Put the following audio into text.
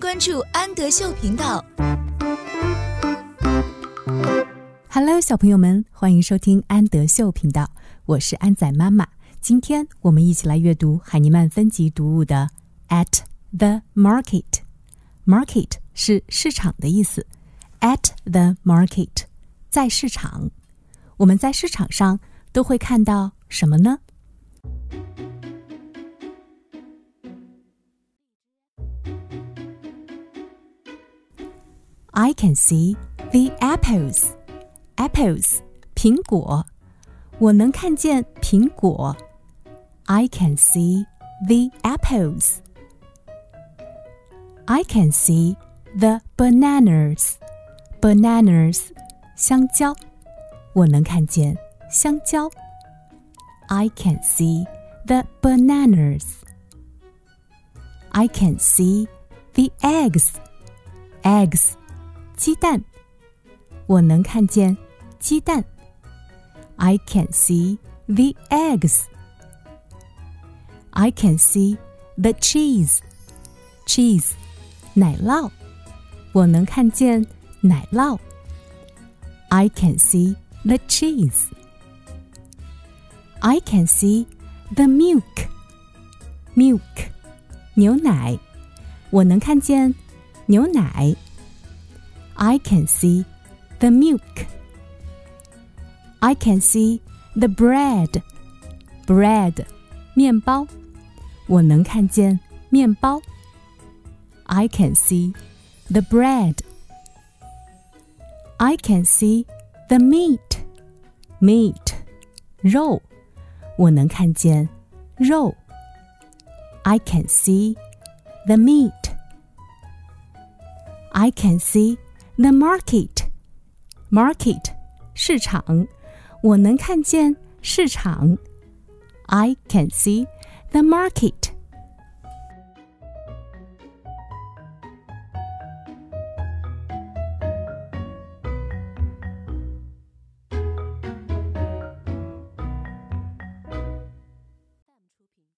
关注安德秀频道。Hello，小朋友们，欢迎收听安德秀频道，我是安仔妈妈。今天我们一起来阅读海尼曼分级读物的《At the Market》。Market 是市场的意思。At the market，在市场。我们在市场上都会看到什么呢 ？I can see the apples. Apples，苹果。我能看见苹果。I can see the apples. I can see the bananas. Bananas，香蕉。我能看见香蕉。I can see the bananas. I can see the eggs. Eggs， 鸡蛋。我能看见鸡蛋。I can see the eggs. I can see the cheese. Cheese，奶酪。我能看见奶酪。I can see the cheese. I can see the milk. Milk，牛奶。我能看见牛奶。 I can see the milk. I can see the bread. Bread，面包。我能看见面包。I can see the bread. I can see the meat. Meat，肉。我能看见肉。I can see the meat. I can see the market. Market，市场。我能看见市场。I can see the market.